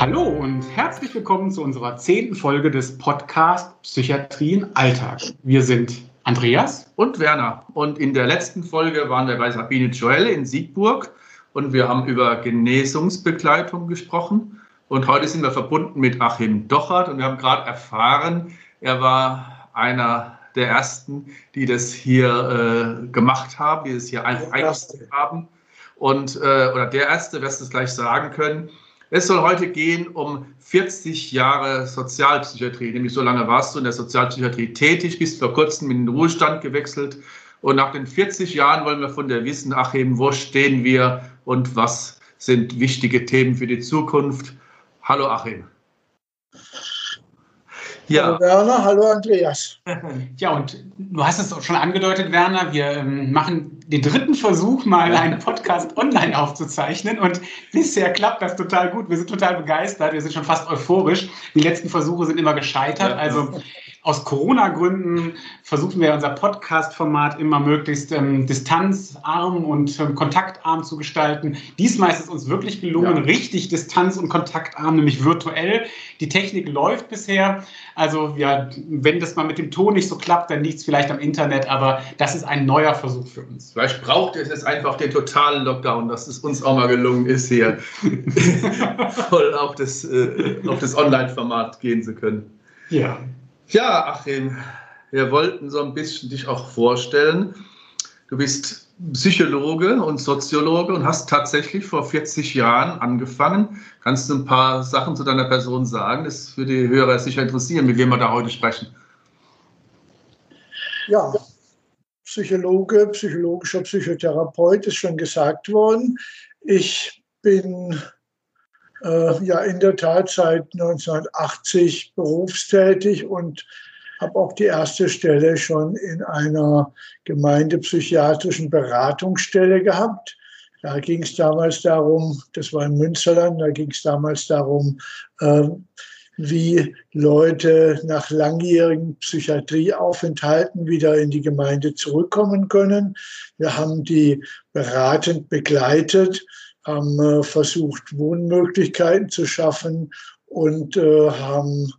Hallo und herzlich willkommen zu unserer zehnten Folge des Podcasts Psychiatrie im Alltag. Wir sind Andreas und Werner. Und in der letzten Folge waren wir bei Sabine Joel in Siegburg und wir haben über Genesungsbegleitung gesprochen. Und heute sind wir verbunden mit Achim Dochert und wir haben gerade erfahren, er war einer der ersten, die das hier äh, gemacht haben, die es hier eingestellt haben. Und, äh, oder der erste, wirst du es gleich sagen können. Es soll heute gehen um 40 Jahre Sozialpsychiatrie. Nämlich so lange warst du in der Sozialpsychiatrie tätig, bist vor kurzem in den Ruhestand gewechselt. Und nach den 40 Jahren wollen wir von dir wissen, Achim, wo stehen wir und was sind wichtige Themen für die Zukunft? Hallo Achim. Ja. Hallo Werner, hallo Andreas. Ja, und du hast es auch schon angedeutet, Werner, wir ähm, machen den dritten Versuch, mal einen Podcast online aufzuzeichnen und bisher klappt das total gut. Wir sind total begeistert, wir sind schon fast euphorisch. Die letzten Versuche sind immer gescheitert, also aus Corona-Gründen versuchen wir unser Podcast-Format immer möglichst ähm, distanzarm und ähm, kontaktarm zu gestalten. Diesmal ist es uns wirklich gelungen, ja. richtig distanz- und kontaktarm, nämlich virtuell. Die Technik läuft bisher. Also ja, wenn das mal mit dem Ton nicht so klappt, dann liegt es vielleicht am Internet, aber das ist ein neuer Versuch für uns. Vielleicht braucht es jetzt einfach den totalen Lockdown, dass es uns auch mal gelungen ist, hier voll auf das, äh, auf das Online-Format gehen zu können. Ja. Ja, Achim, wir wollten so ein bisschen dich auch vorstellen. Du bist Psychologe und Soziologe und hast tatsächlich vor 40 Jahren angefangen. Kannst du ein paar Sachen zu deiner Person sagen? Das würde die Hörer sicher interessieren, mit wem wir da heute sprechen. Ja, Psychologe, psychologischer Psychotherapeut ist schon gesagt worden. Ich bin äh, ja in der Tat seit 1980 berufstätig und habe auch die erste Stelle schon in einer gemeindepsychiatrischen Beratungsstelle gehabt. Da ging es damals darum, das war in Münsterland, da ging es damals darum, äh, wie Leute nach langjährigen Psychiatrieaufenthalten wieder in die Gemeinde zurückkommen können. Wir haben die beratend begleitet haben äh, versucht, Wohnmöglichkeiten zu schaffen und äh, haben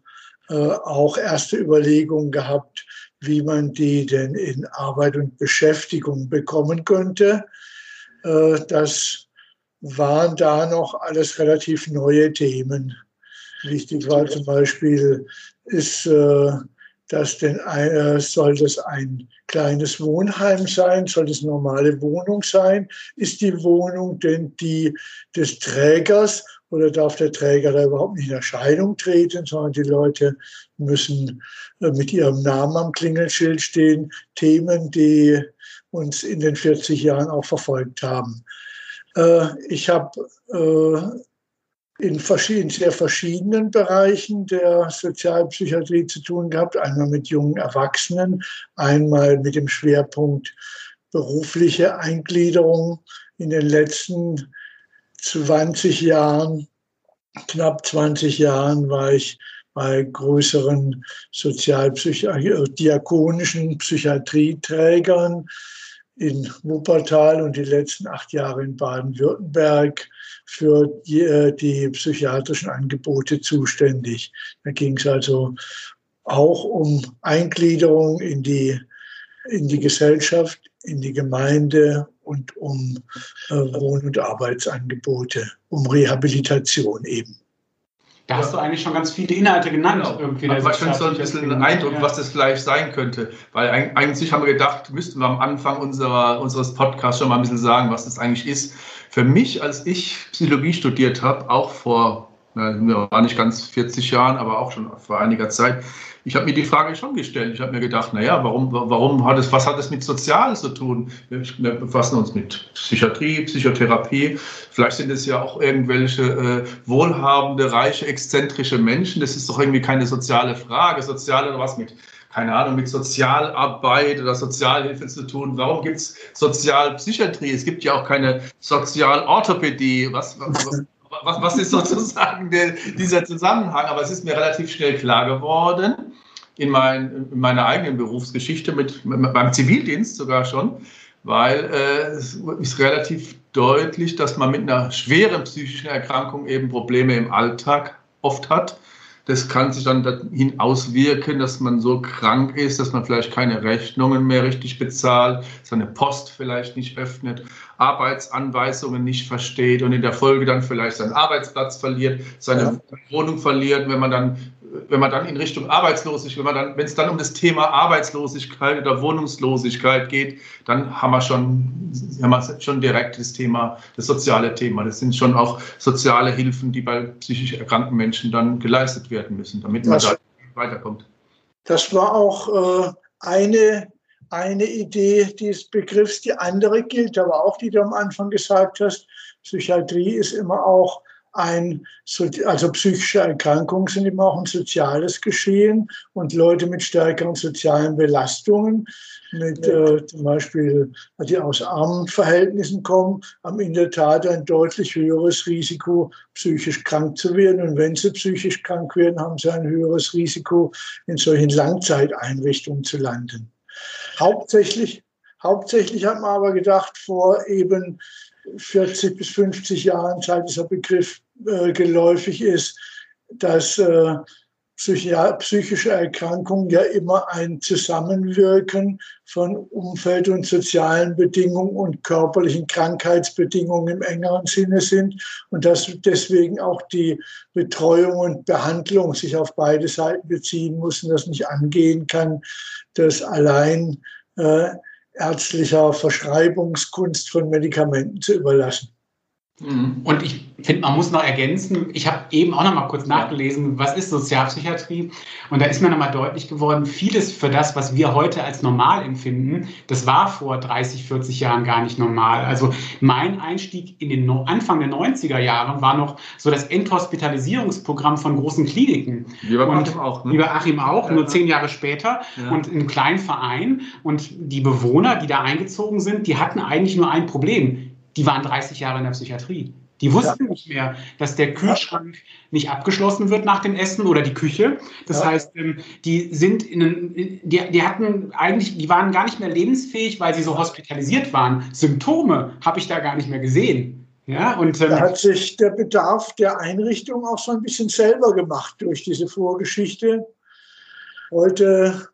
äh, auch erste Überlegungen gehabt, wie man die denn in Arbeit und Beschäftigung bekommen könnte. das waren da noch alles relativ neue Themen. Wichtig war zum Beispiel, ist dass denn äh, soll das ein kleines Wohnheim sein, soll das normale Wohnung sein? Ist die Wohnung denn die des Trägers oder darf der Träger da überhaupt nicht in Erscheinung treten, sondern die Leute müssen äh, mit ihrem Namen am Klingelschild stehen? Themen, die uns in den 40 Jahren auch verfolgt haben. Äh, ich habe äh, in verschiedenen, sehr verschiedenen Bereichen der Sozialpsychiatrie zu tun gehabt. Einmal mit jungen Erwachsenen, einmal mit dem Schwerpunkt berufliche Eingliederung. In den letzten 20 Jahren, knapp 20 Jahren, war ich bei größeren sozialdiakonischen Psychiatrieträgern in Wuppertal und die letzten acht Jahre in Baden-Württemberg für die, äh, die, psychiatrischen Angebote zuständig. Da ging es also auch um Eingliederung in die, in die Gesellschaft, in die Gemeinde und um äh, Wohn- und Arbeitsangebote, um Rehabilitation eben. Da hast du eigentlich schon ganz viele Inhalte genannt. Genau. Irgendwie Aber ich finde so ein bisschen einen Eindruck, ja. was das vielleicht sein könnte. Weil eigentlich haben wir gedacht, müssten wir am Anfang unserer, unseres Podcasts schon mal ein bisschen sagen, was das eigentlich ist. Für mich, als ich Psychologie studiert habe, auch vor, na, war nicht ganz 40 Jahren, aber auch schon vor einiger Zeit, ich habe mir die Frage schon gestellt. Ich habe mir gedacht, naja, warum, warum hat es, was hat es mit Sozial zu tun? Wir befassen uns mit Psychiatrie, Psychotherapie. Vielleicht sind es ja auch irgendwelche äh, wohlhabende, reiche, exzentrische Menschen. Das ist doch irgendwie keine soziale Frage. Sozial oder was mit keine Ahnung, mit Sozialarbeit oder Sozialhilfe zu tun. Warum gibt es Sozialpsychiatrie? Es gibt ja auch keine Sozialorthopädie. Was, was, was, was ist sozusagen der, dieser Zusammenhang? Aber es ist mir relativ schnell klar geworden, in, mein, in meiner eigenen Berufsgeschichte, mit, beim Zivildienst sogar schon, weil äh, es ist relativ deutlich, dass man mit einer schweren psychischen Erkrankung eben Probleme im Alltag oft hat. Das kann sich dann dahin auswirken, dass man so krank ist, dass man vielleicht keine Rechnungen mehr richtig bezahlt, seine Post vielleicht nicht öffnet, Arbeitsanweisungen nicht versteht und in der Folge dann vielleicht seinen Arbeitsplatz verliert, seine ja. Wohnung verliert. Wenn man dann wenn man dann in Richtung Arbeitslosigkeit, wenn man dann, wenn es dann um das Thema Arbeitslosigkeit oder Wohnungslosigkeit geht, dann haben wir schon, haben wir schon direkt das Thema, das soziale Thema. Das sind schon auch soziale Hilfen, die bei psychisch erkrankten Menschen dann geleistet werden müssen, damit man das, da weiterkommt. Das war auch äh, eine, eine Idee dieses Begriffs. Die andere gilt aber auch, die du am Anfang gesagt hast. Psychiatrie ist immer auch ein, also psychische Erkrankungen sind immer auch ein soziales Geschehen und Leute mit stärkeren sozialen Belastungen, mit äh, zum Beispiel, die aus armen Verhältnissen kommen, haben in der Tat ein deutlich höheres Risiko, psychisch krank zu werden. Und wenn sie psychisch krank werden, haben sie ein höheres Risiko, in solchen Langzeiteinrichtungen zu landen. Hauptsächlich, hauptsächlich hat man aber gedacht, vor eben 40 bis 50 Jahren, seit dieser Begriff äh, geläufig ist, dass äh, psychische Erkrankungen ja immer ein Zusammenwirken von Umfeld- und sozialen Bedingungen und körperlichen Krankheitsbedingungen im engeren Sinne sind und dass deswegen auch die Betreuung und Behandlung sich auf beide Seiten beziehen muss und das nicht angehen kann, dass allein äh, ärztlicher Verschreibungskunst von Medikamenten zu überlassen. Mhm. Und ich finde, man muss noch ergänzen, ich habe eben auch noch mal kurz nachgelesen, was ist Sozialpsychiatrie? Und da ist mir noch mal deutlich geworden, vieles für das, was wir heute als normal empfinden, das war vor 30, 40 Jahren gar nicht normal. Also mein Einstieg in den Anfang der 90er Jahre war noch so das Enthospitalisierungsprogramm von großen Kliniken. Wie bei Achim auch. Ne? Wie bei Achim auch, nur zehn Jahre später ja. und in einem kleinen Verein. Und die Bewohner, die da eingezogen sind, die hatten eigentlich nur ein Problem die waren 30 Jahre in der Psychiatrie. Die wussten ja. nicht mehr, dass der Kühlschrank ja. nicht abgeschlossen wird nach dem Essen oder die Küche. Das ja. heißt, ähm, die sind in, einen, die, die hatten eigentlich, die waren gar nicht mehr lebensfähig, weil sie so hospitalisiert waren. Symptome habe ich da gar nicht mehr gesehen. Ja, und, ähm, da hat sich der Bedarf der Einrichtung auch so ein bisschen selber gemacht durch diese Vorgeschichte. Heute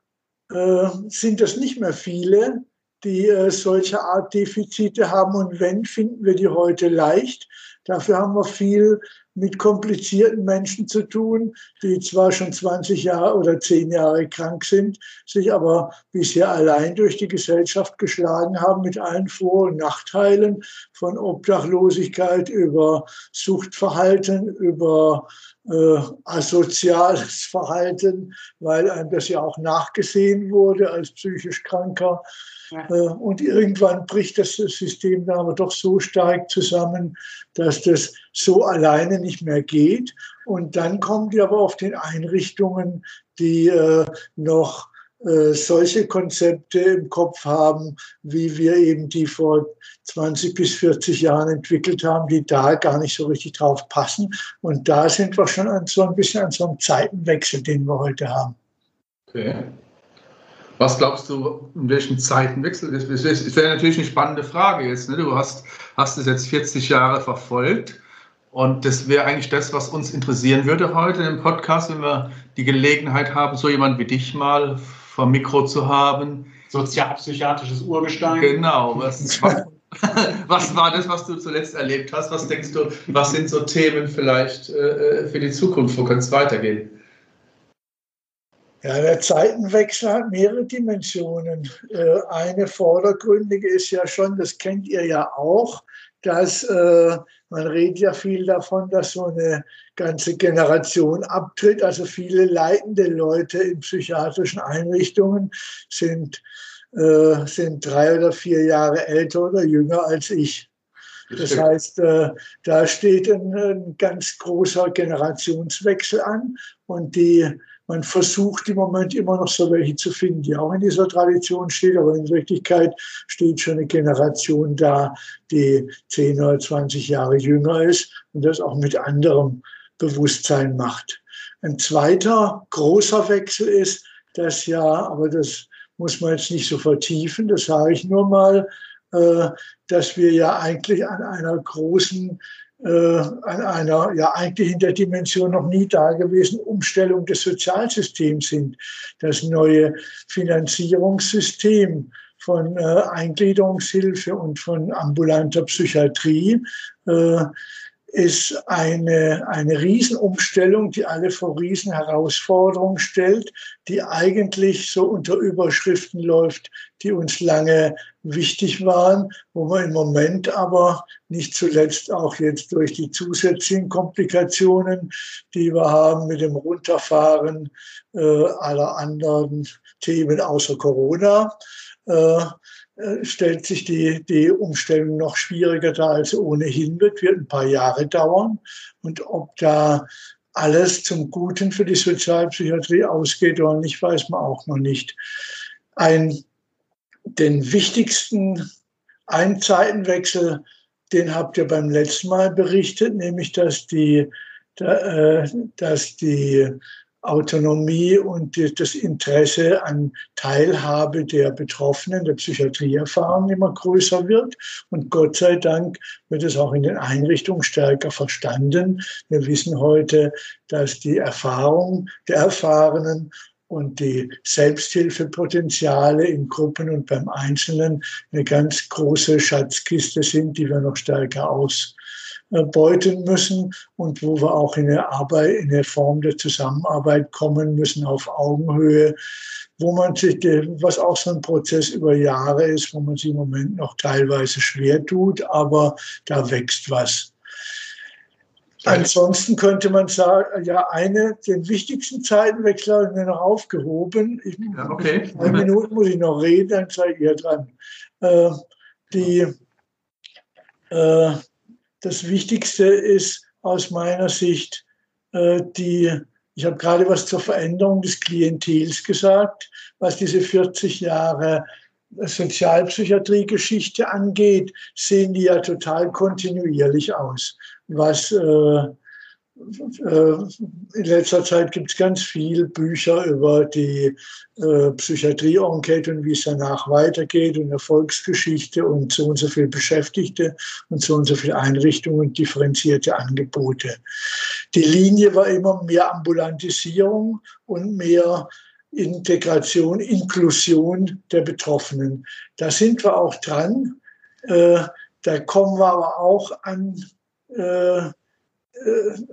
äh, sind das nicht mehr viele, die äh, solche Art Defizite haben. Und wenn, finden wir die heute leicht. Dafür haben wir viel mit komplizierten Menschen zu tun, die zwar schon 20 Jahre oder 10 Jahre krank sind, sich aber bisher allein durch die Gesellschaft geschlagen haben mit allen Vor- und Nachteilen von Obdachlosigkeit über Suchtverhalten, über äh, asoziales Verhalten, weil einem das ja auch nachgesehen wurde als psychisch Kranker. Ja. Äh, und irgendwann bricht das System dann aber doch so stark zusammen, dass das so alleine nicht mehr geht. Und dann kommen die aber auf den Einrichtungen, die äh, noch äh, solche Konzepte im Kopf haben, wie wir eben die vor 20 bis 40 Jahren entwickelt haben, die da gar nicht so richtig drauf passen. Und da sind wir schon an so ein bisschen an so einem Zeitenwechsel, den wir heute haben. Okay. Was glaubst du, in welchen Zeitenwechsel? Das wäre natürlich eine spannende Frage jetzt. Ne? Du hast, hast es jetzt 40 Jahre verfolgt. Und das wäre eigentlich das, was uns interessieren würde heute im Podcast, wenn wir die Gelegenheit haben, so jemand wie dich mal vom Mikro zu haben. Sozialpsychiatrisches Urgestein. Genau. Was, was war das, was du zuletzt erlebt hast? Was denkst du, was sind so Themen vielleicht äh, für die Zukunft? Wo könnte es weitergehen? Ja, der Zeitenwechsel hat mehrere Dimensionen. Äh, eine vordergründige ist ja schon, das kennt ihr ja auch, dass äh, man redet ja viel davon, dass so eine ganze Generation abtritt. Also viele leitende Leute in psychiatrischen Einrichtungen sind, äh, sind drei oder vier Jahre älter oder jünger als ich. Das heißt, äh, da steht ein, ein ganz großer Generationswechsel an und die man versucht im Moment immer noch so welche zu finden, die auch in dieser Tradition steht, aber in Wirklichkeit steht schon eine Generation da, die 10 oder 20 Jahre jünger ist und das auch mit anderem Bewusstsein macht. Ein zweiter großer Wechsel ist, dass ja, aber das muss man jetzt nicht so vertiefen, das sage ich nur mal, äh, dass wir ja eigentlich an einer großen an einer ja eigentlich in der Dimension noch nie dagewesenen Umstellung des Sozialsystems sind. Das neue Finanzierungssystem von äh, Eingliederungshilfe und von ambulanter Psychiatrie äh, ist eine, eine Riesenumstellung, die alle vor Riesenherausforderungen stellt, die eigentlich so unter Überschriften läuft, die uns lange wichtig waren, wo wir im Moment aber nicht zuletzt auch jetzt durch die zusätzlichen Komplikationen, die wir haben mit dem Runterfahren äh, aller anderen Themen außer Corona, äh, stellt sich die, die Umstellung noch schwieriger dar, als ohnehin wird, wird ein paar Jahre dauern. Und ob da alles zum Guten für die Sozialpsychiatrie ausgeht oder nicht, weiß man auch noch nicht. Ein, den wichtigsten Einzeitenwechsel, den habt ihr beim letzten Mal berichtet, nämlich dass die, äh, dass die Autonomie und das Interesse an Teilhabe der Betroffenen, der Psychiatrieerfahrung immer größer wird. Und Gott sei Dank wird es auch in den Einrichtungen stärker verstanden. Wir wissen heute, dass die Erfahrung der Erfahrenen und die Selbsthilfepotenziale in Gruppen und beim Einzelnen eine ganz große Schatzkiste sind, die wir noch stärker aus beuten müssen und wo wir auch in eine Arbeit, in eine Form der Zusammenarbeit kommen müssen auf Augenhöhe, wo man sich, was auch so ein Prozess über Jahre ist, wo man sich im Moment noch teilweise schwer tut, aber da wächst was. Ansonsten könnte man sagen, ja, eine, den wichtigsten Zeitenwechsel habe ich mir noch aufgehoben. Ich, ja, okay. Zwei Minuten muss ich noch reden, dann seid ihr dran. Äh, die, äh, das Wichtigste ist aus meiner Sicht äh, die, ich habe gerade was zur Veränderung des Klientels gesagt, was diese 40 Jahre Sozialpsychiatrie-Geschichte angeht, sehen die ja total kontinuierlich aus. Was äh, äh, in letzter Zeit gibt es ganz viele Bücher über die äh, Psychiatrie-Enquete und wie es danach weitergeht und Erfolgsgeschichte und so und so viel Beschäftigte und so und so viele Einrichtungen und differenzierte Angebote. Die Linie war immer mehr Ambulantisierung und mehr Integration, Inklusion der Betroffenen. Da sind wir auch dran. Äh, da kommen wir aber auch an äh, äh,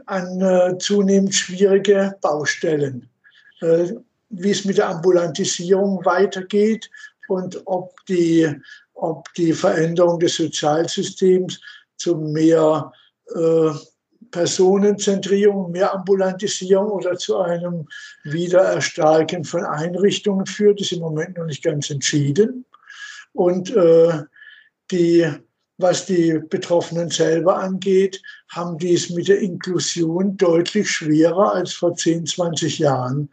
an äh, zunehmend schwierige Baustellen. Äh, wie es mit der Ambulantisierung weitergeht und ob die, ob die Veränderung des Sozialsystems zu mehr Personenzentrierung, mehr Ambulantisierung oder zu einem Wiedererstarken von Einrichtungen führt, ist im Moment noch nicht ganz entschieden. Und äh, die was die Betroffenen selber angeht, haben die es mit der Inklusion deutlich schwerer als vor 10, 20 Jahren.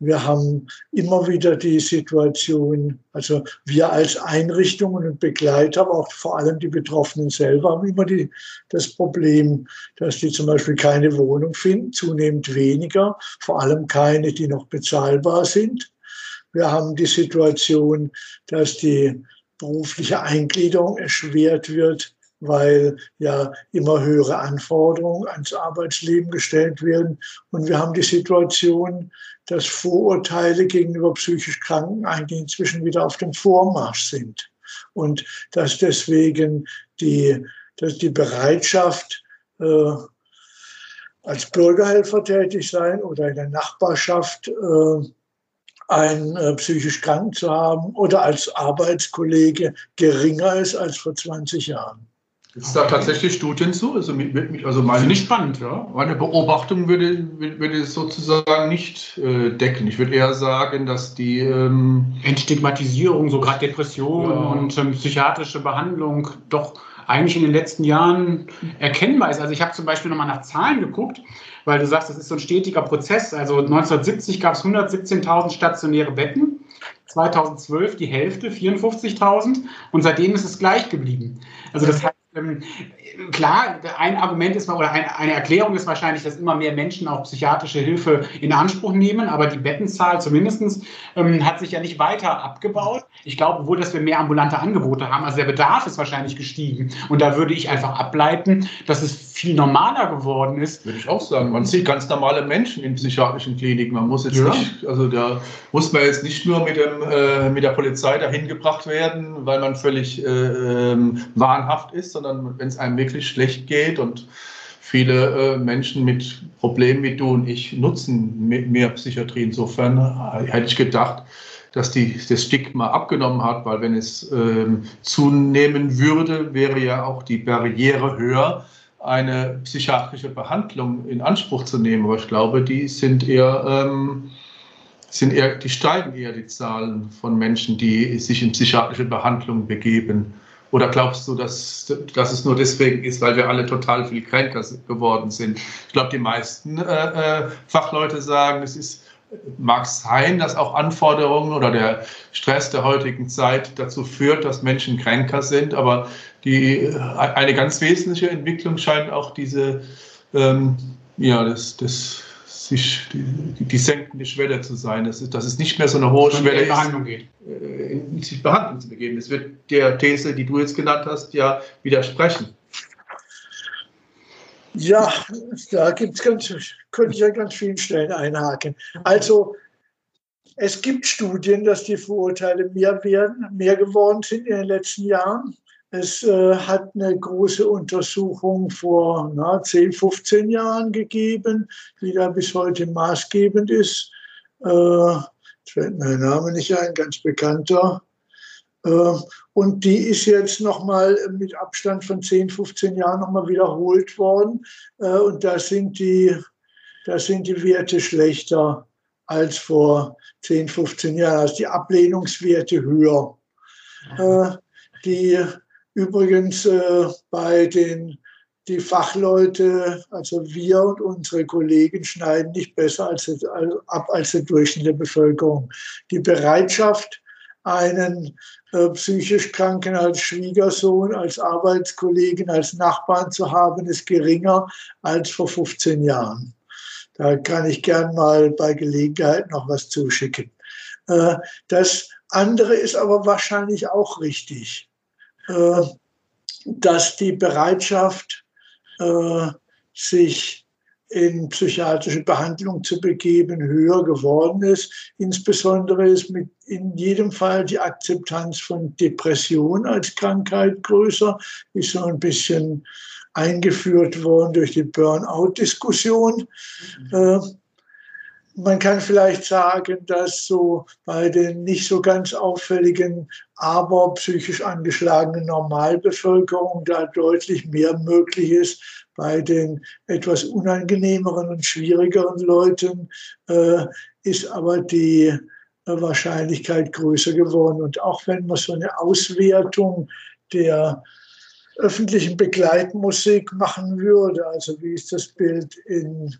Wir haben immer wieder die Situation, also wir als Einrichtungen und Begleiter, aber auch vor allem die Betroffenen selber, haben immer die, das Problem, dass die zum Beispiel keine Wohnung finden, zunehmend weniger, vor allem keine, die noch bezahlbar sind. Wir haben die Situation, dass die berufliche Eingliederung erschwert wird, weil ja immer höhere Anforderungen ans Arbeitsleben gestellt werden. Und wir haben die Situation, dass Vorurteile gegenüber psychisch Kranken eigentlich inzwischen wieder auf dem Vormarsch sind. Und dass deswegen die, dass die Bereitschaft, äh, als Bürgerhelfer tätig sein oder in der Nachbarschaft äh, einen äh, psychisch krank zu haben oder als Arbeitskollege geringer ist als vor 20 Jahren. Gibt es da tatsächlich Studien zu? Also, also meine, ich spannend, ja. Meine Beobachtung würde, würde es sozusagen nicht äh, decken. Ich würde eher sagen, dass die ähm Entstigmatisierung, so gerade Depressionen ja. und ähm, psychiatrische Behandlung doch eigentlich in den letzten Jahren erkennbar ist. Also ich habe zum Beispiel nochmal nach Zahlen geguckt weil du sagst, das ist so ein stetiger Prozess. Also 1970 gab es 117.000 stationäre Betten, 2012 die Hälfte, 54.000 und seitdem ist es gleich geblieben. Also das heißt, klar, ein Argument ist oder ein, eine Erklärung ist wahrscheinlich, dass immer mehr Menschen auch psychiatrische Hilfe in Anspruch nehmen, aber die Bettenzahl zumindest ähm, hat sich ja nicht weiter abgebaut. Ich glaube wohl, dass wir mehr ambulante Angebote haben. Also der Bedarf ist wahrscheinlich gestiegen. Und da würde ich einfach ableiten, dass es viel normaler geworden ist. Würde ich auch sagen. Man sieht ganz normale Menschen in psychiatrischen Kliniken. Man muss jetzt ja. nicht, also da muss man jetzt nicht nur mit, dem, äh, mit der Polizei dahin gebracht werden, weil man völlig äh, ähm, wahnhaft ist, sondern wenn es einem wirklich schlecht geht und viele äh, Menschen mit Problemen wie du und ich nutzen mehr Psychiatrie. Insofern äh, hätte ich gedacht, dass die, das Stigma abgenommen hat, weil wenn es ähm, zunehmen würde, wäre ja auch die Barriere höher, eine psychiatrische Behandlung in Anspruch zu nehmen. Aber ich glaube, die sind eher, ähm, sind eher, die steigen eher die Zahlen von Menschen, die sich in psychiatrische Behandlung begeben. Oder glaubst du, dass, dass es nur deswegen ist, weil wir alle total viel kränker geworden sind? Ich glaube, die meisten äh, äh, Fachleute sagen, es ist, mag sein, dass auch Anforderungen oder der Stress der heutigen Zeit dazu führt, dass Menschen kränker sind. Aber die, eine ganz wesentliche Entwicklung scheint auch diese, ähm, ja, das, das sich die, die senkende Schwelle zu sein, dass es, dass es nicht mehr so eine hohe Schwelle ist, geht. Äh, in sich Behandlung zu begeben. Das wird der These, die du jetzt genannt hast, ja widersprechen. Ja, da gibt's ganz, könnte ich an ganz vielen Stellen einhaken. Also es gibt Studien, dass die Vorurteile mehr werden, mehr geworden sind in den letzten Jahren. Es äh, hat eine große Untersuchung vor na, 10, 15 Jahren gegeben, die da bis heute maßgebend ist. Äh, fällt der Name nicht ein, ganz bekannter. Äh, und die ist jetzt nochmal mit Abstand von 10, 15 Jahren nochmal wiederholt worden. Äh, und da sind, die, da sind die Werte schlechter als vor 10, 15 Jahren, also die Ablehnungswerte höher. Äh, die Übrigens äh, bei den die Fachleute, also wir und unsere Kollegen schneiden nicht besser als, ab als der Durchschnitt der Bevölkerung. Die Bereitschaft, einen äh, psychisch Kranken als Schwiegersohn, als Arbeitskollegen, als Nachbarn zu haben, ist geringer als vor 15 Jahren. Da kann ich gern mal bei Gelegenheit noch was zuschicken. Äh, das andere ist aber wahrscheinlich auch richtig. Äh, dass die Bereitschaft, äh, sich in psychiatrische Behandlung zu begeben, höher geworden ist. Insbesondere ist mit in jedem Fall die Akzeptanz von Depression als Krankheit größer, ist so ein bisschen eingeführt worden durch die Burnout-Diskussion. Mhm. Äh, man kann vielleicht sagen, dass so bei den nicht so ganz auffälligen, aber psychisch angeschlagenen Normalbevölkerung da deutlich mehr möglich ist. Bei den etwas unangenehmeren und schwierigeren Leuten äh, ist aber die äh, Wahrscheinlichkeit größer geworden. Und auch wenn man so eine Auswertung der öffentlichen Begleitmusik machen würde. Also wie ist das Bild in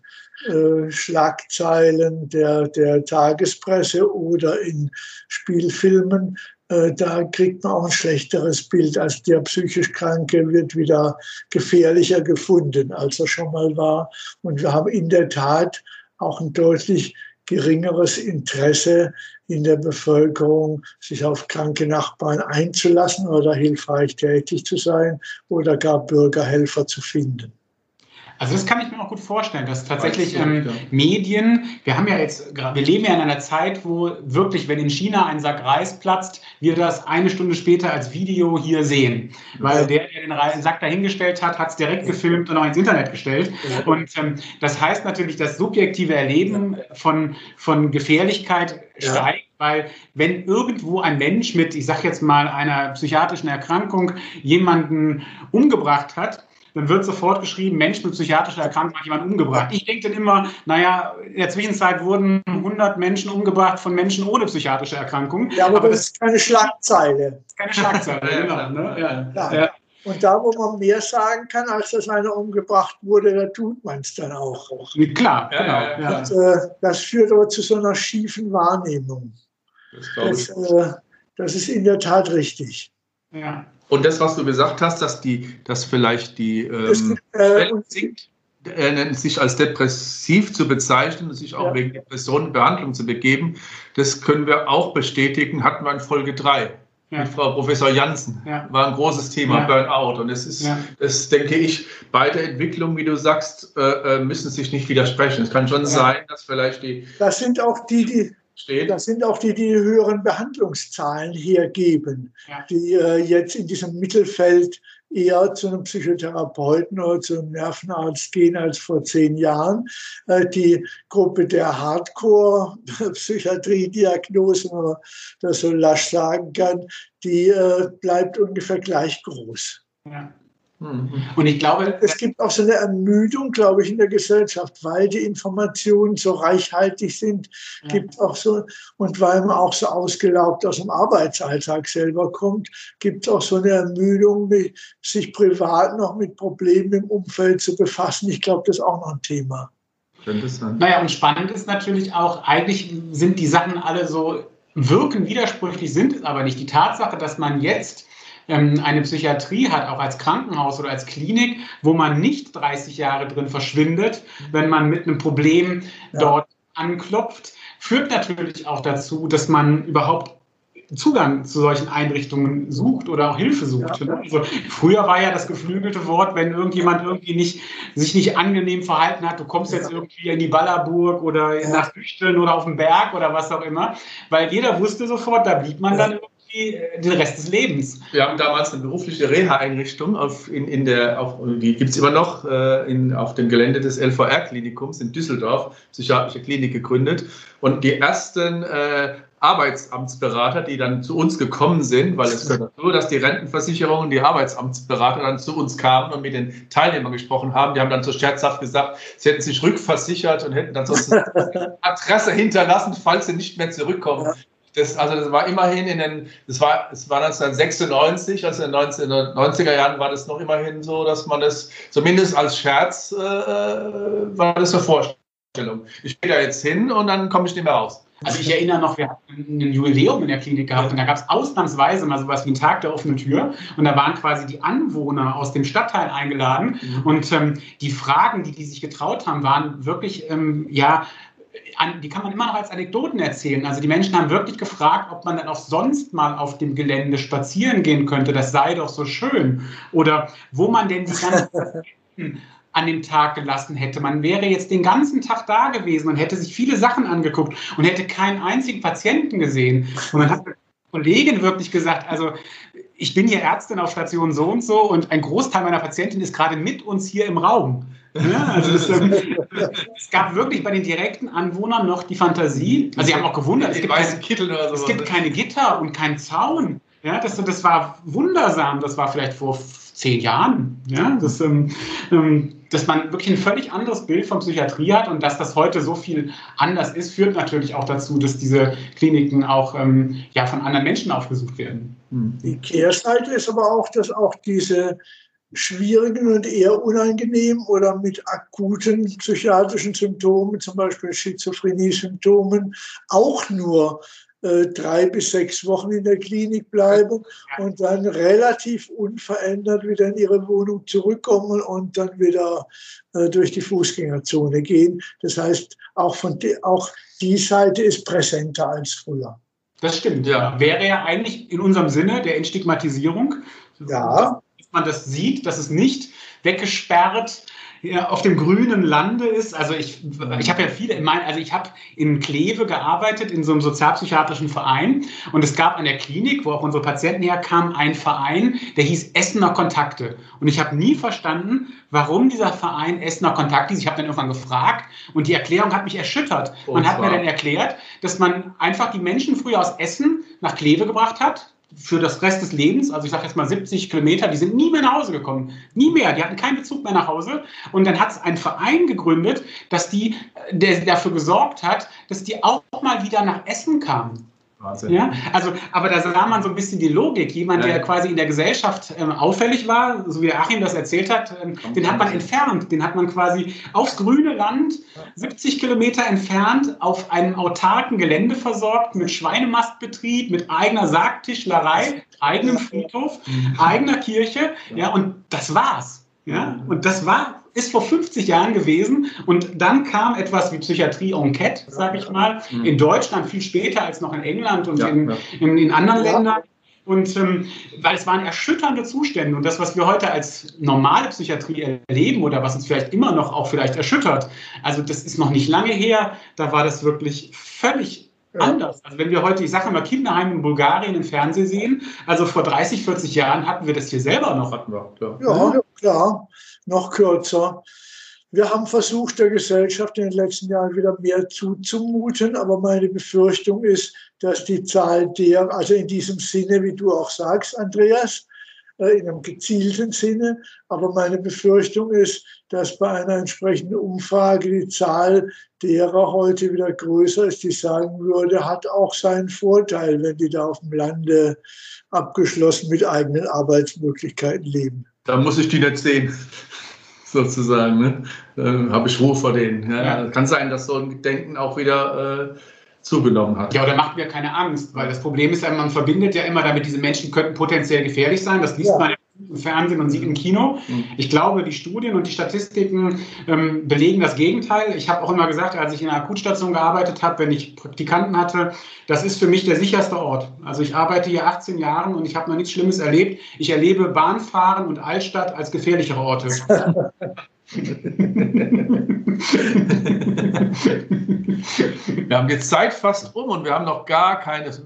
äh, Schlagzeilen der, der Tagespresse oder in Spielfilmen. Äh, da kriegt man auch ein schlechteres Bild als der psychisch Kranke wird wieder gefährlicher gefunden, als er schon mal war. Und wir haben in der Tat auch ein deutlich geringeres Interesse in der Bevölkerung, sich auf kranke Nachbarn einzulassen oder hilfreich tätig zu sein oder gar Bürgerhelfer zu finden. Also das kann ich mir auch gut vorstellen, dass tatsächlich ähm, Medien, wir haben ja jetzt, wir leben ja in einer Zeit, wo wirklich, wenn in China ein Sack Reis platzt, wir das eine Stunde später als Video hier sehen. Weil der, der den Sack dahingestellt hat, hat es direkt gefilmt und auch ins Internet gestellt. Und ähm, das heißt natürlich, das subjektive Erleben von, von Gefährlichkeit steigt. Weil wenn irgendwo ein Mensch mit, ich sage jetzt mal, einer psychiatrischen Erkrankung jemanden umgebracht hat, dann wird sofort geschrieben, Mensch mit psychiatrischer Erkrankung hat jemand umgebracht. Ich denke dann immer, naja, in der Zwischenzeit wurden 100 Menschen umgebracht von Menschen ohne psychiatrische Erkrankung. Ja, aber, aber das, ist keine Schlagzeile. Keine Schlagzeile, genau. Ne? Ja. Ja. Ja. Und da, wo man mehr sagen kann, als dass einer umgebracht wurde, da tut man es dann auch. Klar, genau. Das, äh, das, führt aber zu so einer schiefen Wahrnehmung. Das, das, äh, das ist in der Tat richtig. Ja. Und das, was du gesagt hast, dass die, dass vielleicht die ähm, äh, sinkt, äh, sich als depressiv zu bezeichnen und sich auch ja. wegen Depressionen Behandlung zu begeben, das können wir auch bestätigen, hatten wir in Folge 3 ja. mit Frau Professor Janssen. Ja. War ein großes Thema, ja. Burnout. Und es ist, das denke ich, beide Entwicklungen, wie du sagst, äh, äh, müssen sich nicht widersprechen. Es kann schon sein, dass vielleicht die. Das sind auch die, die. Steht. Das sind auch die, die höheren Behandlungszahlen hergeben, die äh, jetzt in diesem Mittelfeld eher zu einem Psychotherapeuten oder zu einem Nervenarzt gehen als vor zehn Jahren. Äh, die Gruppe der Hardcore-Psychiatrie-Diagnosen, wenn man das so lasch sagen kann, die äh, bleibt ungefähr gleich groß. Ja. Mhm. Und ich glaube, es gibt auch so eine Ermüdung, glaube ich, in der Gesellschaft, weil die Informationen so reichhaltig sind, ja. gibt auch so, und weil man auch so ausgelaugt aus dem Arbeitsalltag selber kommt, gibt es auch so eine Ermüdung, sich privat noch mit Problemen im Umfeld zu befassen. Ich glaube, das ist auch noch ein Thema. Naja, und spannend ist natürlich auch, eigentlich sind die Sachen alle so, wirken widersprüchlich, sind es aber nicht. Die Tatsache, dass man jetzt eine Psychiatrie hat, auch als Krankenhaus oder als Klinik, wo man nicht 30 Jahre drin verschwindet, wenn man mit einem Problem ja. dort anklopft, führt natürlich auch dazu, dass man überhaupt Zugang zu solchen Einrichtungen sucht oder auch Hilfe sucht. Ja. Also früher war ja das geflügelte Wort, wenn irgendjemand irgendwie nicht, sich nicht angenehm verhalten hat, du kommst jetzt irgendwie in die Ballerburg oder ja. nach Nüchteln oder auf den Berg oder was auch immer, weil jeder wusste sofort, da blieb man ja. dann irgendwie äh, den Rest des Lebens. Wir haben damals eine berufliche Reha-Einrichtung, in, in auf, die gibt es immer noch äh, in, auf dem Gelände des LVR-Klinikums in Düsseldorf, psychiatrische Klinik gegründet. Und die ersten äh, Arbeitsamtsberater, die dann zu uns gekommen sind, weil es gehört so, dass die Rentenversicherung und die Arbeitsamtsberater dann zu uns kamen und mit den Teilnehmern gesprochen haben. Die haben dann so scherzhaft gesagt, sie hätten sich rückversichert und hätten dann sonst Adresse hinterlassen, falls sie nicht mehr zurückkommen. Das, also das war immerhin in den, das war, es war 1996, also in den 1990er Jahren war das noch immerhin so, dass man das zumindest als Scherz äh, äh, war das eine Vorstellung. Ich gehe da jetzt hin und dann komme ich nicht mehr raus. Also ich erinnere noch, wir hatten ein Jubiläum in der Klinik gehabt und da gab es ausnahmsweise mal sowas wie einen Tag der offenen Tür und da waren quasi die Anwohner aus dem Stadtteil eingeladen mhm. und ähm, die Fragen, die die sich getraut haben, waren wirklich, ähm, ja, die kann man immer noch als Anekdoten erzählen. Also die Menschen haben wirklich gefragt, ob man dann auch sonst mal auf dem Gelände spazieren gehen könnte. Das sei doch so schön. Oder wo man denn die ganzen an dem Tag gelassen hätte. Man wäre jetzt den ganzen Tag da gewesen und hätte sich viele Sachen angeguckt und hätte keinen einzigen Patienten gesehen. Und dann hat eine Kollegin wirklich gesagt, also ich bin hier Ärztin auf Station so und so und ein Großteil meiner Patienten ist gerade mit uns hier im Raum. Ja, also es, es, gab wirklich bei den direkten Anwohnern noch die Fantasie. Also sie haben auch gewundert, es gibt, keine, es gibt keine Gitter und keinen Zaun. Ja, das, das war wundersam. Das war vielleicht vor zehn Jahren. Ja, das, ähm, ähm, dass man wirklich ein völlig anderes Bild von Psychiatrie hat und dass das heute so viel anders ist, führt natürlich auch dazu, dass diese Kliniken auch ähm, ja, von anderen Menschen aufgesucht werden. Die Kehrseite ist aber auch, dass auch diese schwierigen und eher unangenehmen oder mit akuten psychiatrischen Symptomen, zum Beispiel Schizophrenie-Symptomen, auch nur äh, drei bis sechs Wochen in der Klinik bleiben und dann relativ unverändert wieder in ihre Wohnung zurückkommen und dann wieder äh, durch die Fußgängerzone gehen. Das heißt, auch, von auch die Seite ist präsenter als früher. Das stimmt, ja. Wäre ja eigentlich in unserem Sinne der Entstigmatisierung. Ja man das sieht, dass es nicht weggesperrt auf dem grünen Lande ist. Also ich, ich habe ja viele, in mein, also ich habe in Kleve gearbeitet, in so einem sozialpsychiatrischen Verein und es gab an der Klinik, wo auch unsere Patienten herkamen, einen Verein, der hieß Essener Kontakte. Und ich habe nie verstanden, warum dieser Verein Essener Kontakte ist. Ich habe dann irgendwann gefragt und die Erklärung hat mich erschüttert. Man hat mir dann erklärt, dass man einfach die Menschen früher aus Essen nach Kleve gebracht hat, für das Rest des Lebens, also ich sage jetzt mal 70 Kilometer, die sind nie mehr nach Hause gekommen. Nie mehr. Die hatten keinen Bezug mehr nach Hause. Und dann hat es einen Verein gegründet, dass die, der dafür gesorgt hat, dass die auch mal wieder nach Essen kamen. Wahnsinn. Ja, also, aber da sah man so ein bisschen die Logik. Jemand, ja. der quasi in der Gesellschaft ähm, auffällig war, so wie Achim das erzählt hat, ähm, den hat man entfernt. Den hat man quasi aufs grüne Land, 70 Kilometer entfernt, auf einem autarken Gelände versorgt, mit Schweinemastbetrieb, mit eigener Sargtischlerei, eigenem Friedhof, eigener Kirche. Ja, und das war's. Ja, und das war ist vor 50 Jahren gewesen und dann kam etwas wie Psychiatrie Enquete, sage ich mal, mhm. in Deutschland viel später als noch in England und ja, in, ja. In, in, anderen ja. Ländern. Und ähm, weil es waren erschütternde Zustände und das, was wir heute als normale Psychiatrie erleben oder was uns vielleicht immer noch auch vielleicht erschüttert, also das ist noch nicht lange her, da war das wirklich völlig ja. anders. Also wenn wir heute, ich sage immer, Kinderheim in Bulgarien im Fernsehen sehen, also vor 30, 40 Jahren hatten wir das hier selber noch. Hatten wir, klar. Ja, klar noch kürzer. Wir haben versucht, der Gesellschaft in den letzten Jahren wieder mehr zuzumuten, aber meine Befürchtung ist, dass die Zahl der, also in diesem Sinne, wie du auch sagst, Andreas, äh, in einem gezielten Sinne, aber meine Befürchtung ist, dass bei einer entsprechenden Umfrage die Zahl derer heute wieder größer ist, die sagen würde, hat auch seinen Vorteil, wenn die da auf dem Lande abgeschlossen mit eigenen Arbeitsmöglichkeiten leben. Da muss ich die nicht sehen sozusagen. Ne? Äh, Habe ich Ruhe vor denen. Ja? Ja. Kann sein, dass so ein Denken auch wieder äh, zugenommen hat. Ja, oder macht mir keine Angst, weil das Problem ist ja, man verbindet ja immer damit, diese Menschen könnten potenziell gefährlich sein. Das liest ja. man Fernsehen und sieht im Kino. Mhm. Ich glaube, die Studien und die Statistiken ähm, belegen das Gegenteil. Ich habe auch immer gesagt, als ich in einer Akutstation gearbeitet habe, wenn ich Praktikanten hatte, das ist für mich der sicherste Ort. Also ich arbeite hier 18 Jahre und ich habe noch nichts Schlimmes erlebt. Ich erlebe Bahnfahren und Altstadt als gefährlichere Orte. wir haben jetzt Zeit fast um und wir haben noch gar keine, also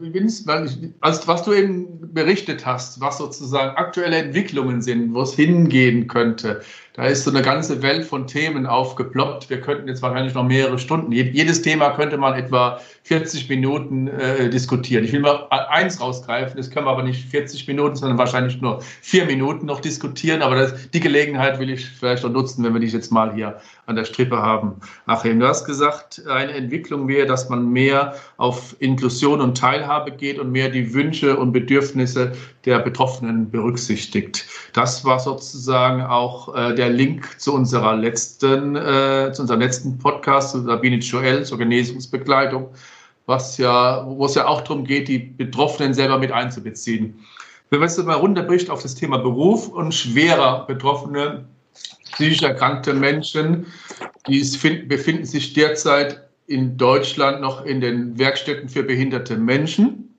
was du eben berichtet hast, was sozusagen aktuelle Entwicklungen sind, wo es hingehen könnte. Da ist so eine ganze Welt von Themen aufgeploppt. Wir könnten jetzt wahrscheinlich noch mehrere Stunden. Jedes Thema könnte man etwa 40 Minuten äh, diskutieren. Ich will mal eins rausgreifen, das können wir aber nicht 40 Minuten, sondern wahrscheinlich nur vier Minuten noch diskutieren. Aber das, die Gelegenheit will ich vielleicht noch nutzen, wenn wir dich jetzt mal hier an der Strippe haben. Achim, du hast gesagt, eine Entwicklung wäre, dass man mehr auf Inklusion und Teilhabe geht und mehr die Wünsche und Bedürfnisse der Betroffenen berücksichtigt. Das war sozusagen auch äh, der Link zu unserer letzten, äh, zu unserem letzten Podcast, zu Sabine Joel, zur Genesungsbegleitung, was ja, wo es ja auch darum geht, die Betroffenen selber mit einzubeziehen. Wenn man es mal runterbricht auf das Thema Beruf und schwerer Betroffene, psychisch erkrankte Menschen, die finden, befinden sich derzeit in Deutschland noch in den Werkstätten für behinderte Menschen.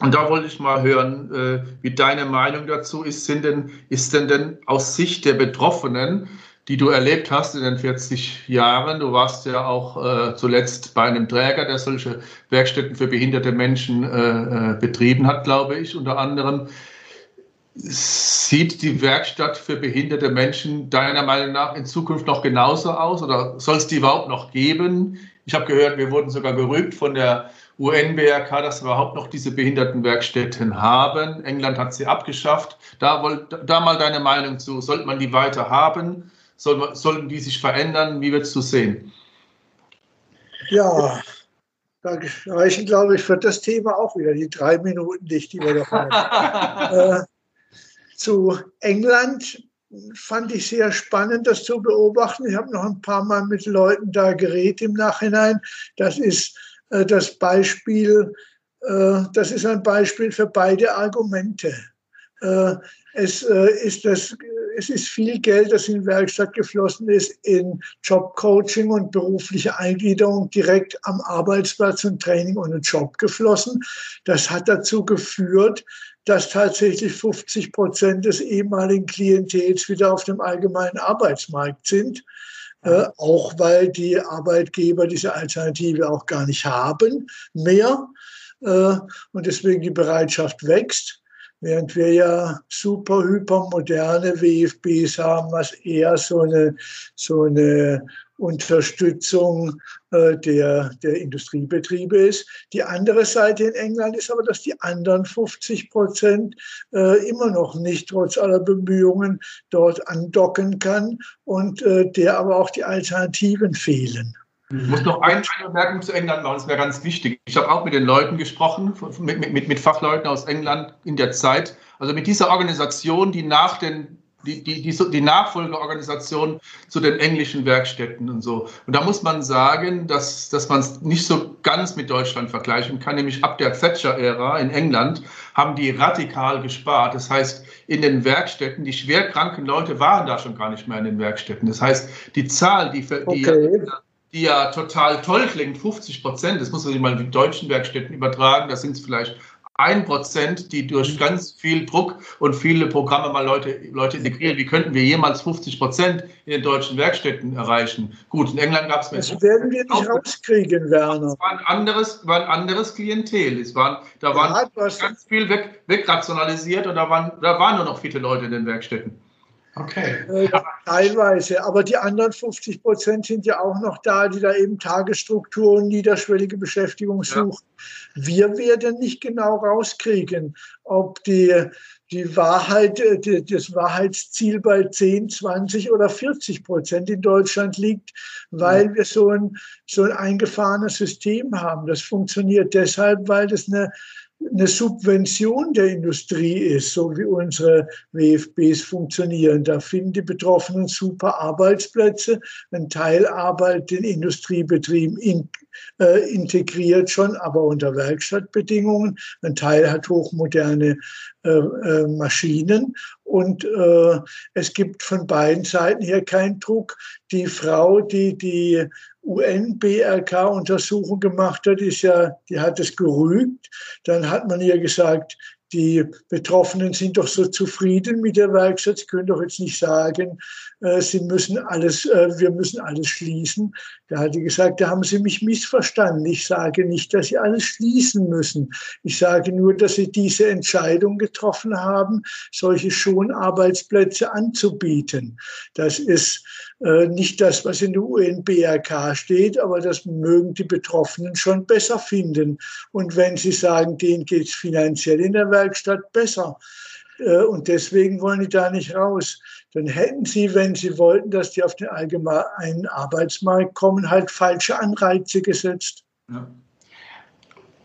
Und da wollte ich mal hören, äh, wie deine Meinung dazu ist. Sind denn, ist denn denn aus Sicht der Betroffenen, die du erlebt hast in den 40 Jahren, du warst ja auch äh, zuletzt bei einem Träger, der solche Werkstätten für behinderte Menschen äh betrieben hat, glaube ich, unter anderem. Sieht die Werkstatt für behinderte Menschen deiner Meinung nach in Zukunft noch genauso aus oder soll es die überhaupt noch geben? Ich habe gehört, wir wurden sogar gerügt von der UN-BRK, dass wir überhaupt noch diese Behindertenwerkstätten haben. England hat sie abgeschafft. Da, da mal deine Meinung zu. Sollte man die weiter haben? Soll, sollen die sich verändern? Wie würdest du sehen? Ja, da reichen, glaube ich, für das Thema auch wieder die drei Minuten nicht, die wir da haben. äh, zu England fand ich sehr spannend, das zu beobachten. Ich habe noch ein paar Mal mit Leuten da geredet im Nachhinein. Das ist äh, das Beispiel, äh, das ist ein Beispiel für beide Argumente. Äh, es ist, das, es ist viel Geld, das in Werkstatt geflossen ist, in Jobcoaching und berufliche Eingliederung direkt am Arbeitsplatz und Training und einen Job geflossen. Das hat dazu geführt, dass tatsächlich 50 Prozent des ehemaligen Klientels wieder auf dem allgemeinen Arbeitsmarkt sind äh, auch weil die Arbeitgeber diese Alternative auch gar nicht haben mehr äh, und deswegen die Bereitschaft wächst. Während wir ja super, hyper moderne WFBs haben, was eher so eine, so eine Unterstützung äh, der, der Industriebetriebe ist. Die andere Seite in England ist aber, dass die anderen 50 Prozent äh, immer noch nicht trotz aller Bemühungen dort andocken kann und äh, der aber auch die Alternativen fehlen. Ich muss noch eine Bemerkung zu England machen, das wäre ganz wichtig. Ich habe auch mit den Leuten gesprochen, mit, mit, mit Fachleuten aus England in der Zeit. Also mit dieser Organisation, die nach den die, die, die, die Nachfolgeorganisation zu den englischen Werkstätten und so. Und da muss man sagen, dass, dass man es nicht so ganz mit Deutschland vergleichen kann, nämlich ab der Thatcher-Ära in England haben die radikal gespart. Das heißt, in den Werkstätten, die schwerkranken Leute waren da schon gar nicht mehr in den Werkstätten. Das heißt, die Zahl, die, die, okay. Die ja total toll klingt, 50 Prozent, das muss man sich mal in die deutschen Werkstätten übertragen, da sind es vielleicht ein Prozent, die durch mhm. ganz viel Druck und viele Programme mal Leute, Leute integrieren. Wie könnten wir jemals 50 Prozent in den deutschen Werkstätten erreichen? Gut, in England gab es mehr. Das werden wir nicht rauskriegen, Werner. Es war ein anderes, war ein anderes Klientel. Es waren, da waren ja, ganz viel weg, wegrationalisiert und da waren, da waren nur noch viele Leute in den Werkstätten. Okay. Äh, teilweise, aber die anderen 50 Prozent sind ja auch noch da, die da eben Tagesstrukturen, niederschwellige Beschäftigung suchen. Ja. Wir werden nicht genau rauskriegen, ob die, die Wahrheit, äh, die, das Wahrheitsziel bei 10, 20 oder 40 Prozent in Deutschland liegt, weil ja. wir so ein, so ein eingefahrenes System haben. Das funktioniert deshalb, weil das eine eine Subvention der Industrie ist, so wie unsere WFBs funktionieren. Da finden die Betroffenen super Arbeitsplätze. Ein Teil arbeitet in Industriebetrieben in, äh, integriert schon, aber unter Werkstattbedingungen. Ein Teil hat hochmoderne äh, äh, Maschinen und äh, es gibt von beiden Seiten her keinen Druck. Die Frau, die die UN-BRK-Untersuchung gemacht hat, ist ja, die hat es gerügt. Dann hat man ihr gesagt, die Betroffenen sind doch so zufrieden mit der Werkstatt, sie können doch jetzt nicht sagen, äh, sie müssen alles, äh, wir müssen alles schließen. Da hat sie gesagt, da haben Sie mich missverstanden. Ich sage nicht, dass Sie alles schließen müssen. Ich sage nur, dass Sie diese Entscheidung getroffen haben, solche Schonarbeitsplätze anzubieten. Das ist nicht das, was in der UN-BRK steht, aber das mögen die Betroffenen schon besser finden. Und wenn Sie sagen, denen geht es finanziell in der Werkstatt besser, äh, und deswegen wollen die da nicht raus. Dann hätten sie, wenn sie wollten, dass die auf den allgemeinen Arbeitsmarkt kommen, halt falsche Anreize gesetzt. Ja.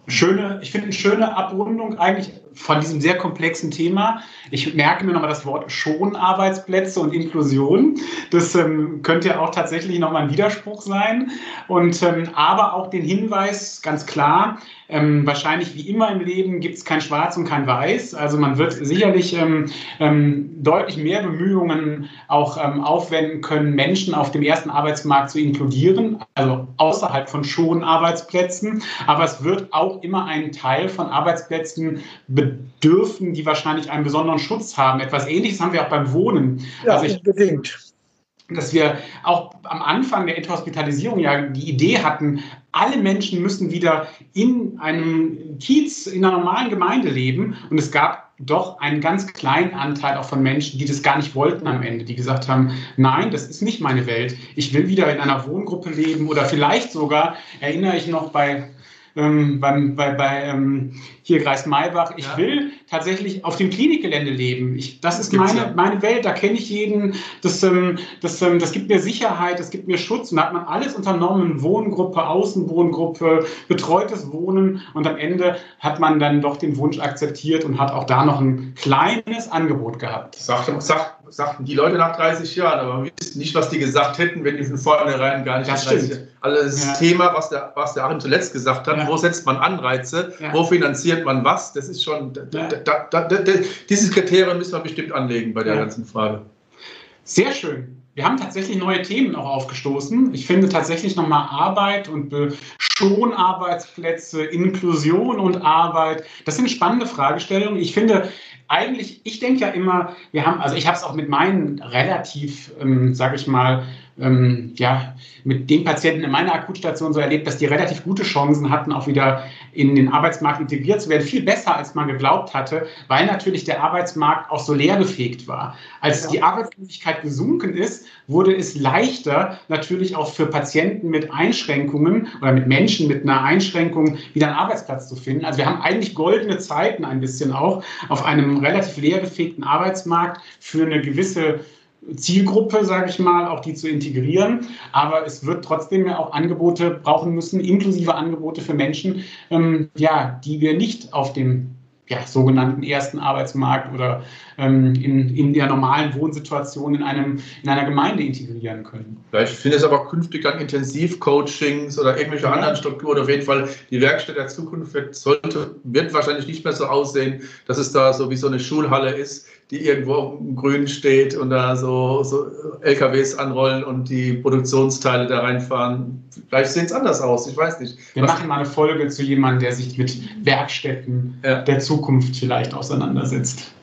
Schöne, ich finde eine schöne Abrundung eigentlich von diesem sehr komplexen Thema. Ich merke mir nochmal das Wort Schonarbeitsplätze und Inklusion. Das ähm, könnte ja auch tatsächlich nochmal ein Widerspruch sein. Und ähm, aber auch den Hinweis, ganz klar, ähm, wahrscheinlich wie immer im Leben gibt es kein Schwarz und kein Weiß. Also man wird sicherlich ähm, ähm, deutlich mehr Bemühungen auch ähm, aufwenden können, Menschen auf dem ersten Arbeitsmarkt zu inkludieren, also außerhalb von schon Arbeitsplätzen. Aber es wird auch immer einen Teil von Arbeitsplätzen bedürfen, die wahrscheinlich einen besonderen Schutz haben. Etwas Ähnliches haben wir auch beim Wohnen. Ja, also ich, unbedingt dass wir auch am Anfang der Enthospitalisierung ja die Idee hatten, alle Menschen müssen wieder in einem Kiez, in einer normalen Gemeinde leben. Und es gab doch einen ganz kleinen Anteil auch von Menschen, die das gar nicht wollten am Ende, die gesagt haben, nein, das ist nicht meine Welt. Ich will wieder in einer Wohngruppe leben oder vielleicht sogar, erinnere ich noch bei ähm, beim, bei, bei ähm, hier Kreis Maybach. Ich ja. will tatsächlich auf dem Klinikgelände leben. Ich, das ist meine, ja. meine Welt, da kenne ich jeden. Das, ähm, das, ähm, das gibt mir Sicherheit, das gibt mir Schutz. Und da hat man alles unternommen, Wohngruppe, Außenwohngruppe, betreutes Wohnen. Und am Ende hat man dann doch den Wunsch akzeptiert und hat auch da noch ein kleines Angebot gehabt. Sagt, sagt, sagten die Leute nach 30 Jahren, aber wir wissen nicht, was die gesagt hätten, wenn die von vornherein gar nicht das stimmt. Also das ja. Thema, was der, was der Achim zuletzt gesagt hat, ja. wo setzt man Anreize, ja. wo finanziert man was, das ist schon, da, da, da, dieses Kriterium müssen wir bestimmt anlegen bei der ganzen Frage. Sehr schön. Wir haben tatsächlich neue Themen auch aufgestoßen. Ich finde tatsächlich nochmal Arbeit und Schonarbeitsplätze, Inklusion und Arbeit. Das sind spannende Fragestellungen. Ich finde, eigentlich, ich denke ja immer, wir haben, also ich habe es auch mit meinen relativ, ähm, sage ich mal, ähm, ja, mit den Patienten in meiner Akutstation so erlebt, dass die relativ gute Chancen hatten, auch wieder in den Arbeitsmarkt integriert zu werden. Viel besser, als man geglaubt hatte, weil natürlich der Arbeitsmarkt auch so leergefegt war. Als ja. die Arbeitslosigkeit gesunken ist, wurde es leichter, natürlich auch für Patienten mit Einschränkungen oder mit Menschen mit einer Einschränkung wieder einen Arbeitsplatz zu finden. Also wir haben eigentlich goldene Zeiten ein bisschen auch auf einem relativ leergefegten Arbeitsmarkt für eine gewisse Zielgruppe, sage ich mal, auch die zu integrieren. Aber es wird trotzdem ja auch Angebote brauchen müssen, inklusive Angebote für Menschen, ähm, ja, die wir nicht auf dem ja, sogenannten ersten Arbeitsmarkt oder ähm, in, in der normalen Wohnsituation in, einem, in einer Gemeinde integrieren können. Vielleicht findet es aber künftig dann Intensivcoachings oder irgendwelche ja. anderen Strukturen. Auf jeden Fall, die Werkstatt der Zukunft wird, sollte, wird wahrscheinlich nicht mehr so aussehen, dass es da so wie so eine Schulhalle ist, die irgendwo im Grün steht und da so, so LKWs anrollen und die Produktionsteile da reinfahren. Vielleicht sehen es anders aus, ich weiß nicht. Wir Was machen mal eine Folge zu jemandem, der sich mit Werkstätten ja. der Zukunft vielleicht auseinandersetzt.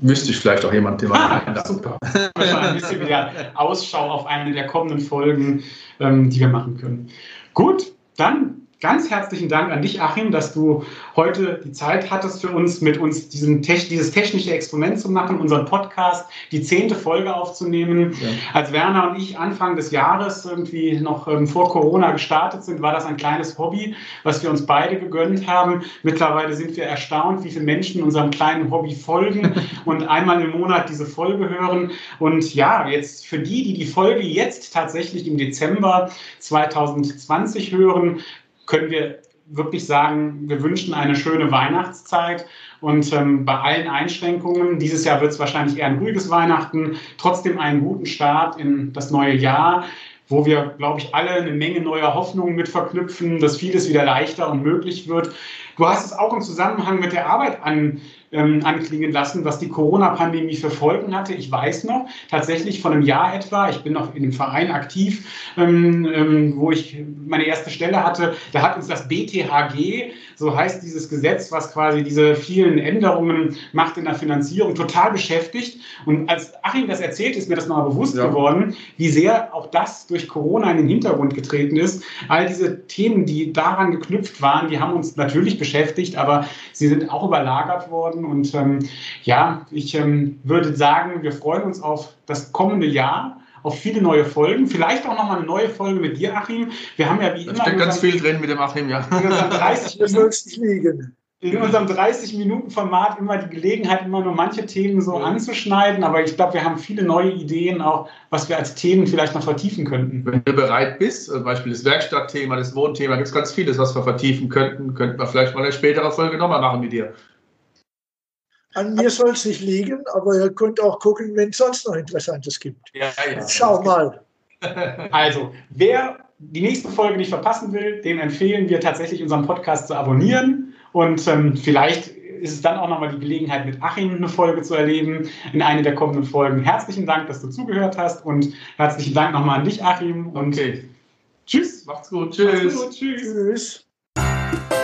Wüsste ich vielleicht auch jemand, den man ah, Super. ein bisschen wieder Ausschau auf eine der kommenden Folgen, ähm, die wir machen können. Gut, dann ganz herzlichen Dank an dich, Achim, dass du heute die Zeit hattest für uns, mit uns diesen, dieses technische Experiment zu machen, unseren Podcast, die zehnte Folge aufzunehmen. Ja. Als Werner und ich Anfang des Jahres irgendwie noch ähm, vor Corona gestartet sind, war das ein kleines Hobby, was wir uns beide gegönnt haben. Mittlerweile sind wir erstaunt, wie viele Menschen unserem kleinen Hobby folgen und einmal im Monat diese Folge hören. Und ja, jetzt für die, die die Folge jetzt tatsächlich im Dezember 2020 hören, können wir wirklich sagen, wir wünschen eine schöne Weihnachtszeit und ähm, bei allen Einschränkungen, dieses Jahr wird es wahrscheinlich eher ein ruhiges Weihnachten, trotzdem einen guten Start in das neue Jahr, wo wir, glaube ich, alle eine Menge neuer Hoffnungen mit verknüpfen, dass vieles wieder leichter und möglich wird. Du hast es auch im Zusammenhang mit der Arbeit an ähm, anklingen lassen, was die Corona-Pandemie für Folgen hatte. Ich weiß noch, tatsächlich von einem Jahr etwa, ich bin noch in einem Verein aktiv, ähm, ähm, wo ich meine erste Stelle hatte, da hat uns das BTHG, so heißt dieses Gesetz, was quasi diese vielen Änderungen macht in der Finanzierung, total beschäftigt. Und als Achim das erzählt, ist mir das nochmal bewusst ja. geworden, wie sehr auch das durch Corona in den Hintergrund getreten ist. All diese Themen, die daran geknüpft waren, die haben uns natürlich beschäftigt, aber sie sind auch überlagert worden Und ähm, ja, ich ähm, würde sagen, wir freuen uns auf das kommende Jahr auf viele neue Folgen. Vielleicht auch nochmal eine neue Folge mit dir, Achim. Wir haben ja wie immer. Da steckt ganz viel drin mit dem Achim, ja. In unserem 30 Minuten, in unserem 30-Minuten-Format immer die Gelegenheit, immer nur manche Themen so ja. anzuschneiden. Aber ich glaube, wir haben viele neue Ideen, auch was wir als Themen vielleicht noch vertiefen könnten. Wenn du bereit bist, zum Beispiel das Werkstattthema, das Wohnthema, gibt es ganz vieles, was wir vertiefen könnten. Könnten wir vielleicht mal eine spätere Folge nochmal machen mit dir. An mir soll es nicht liegen, aber ihr könnt auch gucken, wenn es sonst noch Interessantes gibt. Ja, ja. Schau mal. Also, wer die nächste Folge nicht verpassen will, dem empfehlen wir tatsächlich unseren Podcast zu abonnieren. Und ähm, vielleicht ist es dann auch nochmal die Gelegenheit, mit Achim eine Folge zu erleben in einer der kommenden Folgen. Herzlichen Dank, dass du zugehört hast und herzlichen Dank nochmal an dich, Achim. Und okay. tschüss. Macht's gut. Tschüss. Macht's gut. Tschüss. tschüss.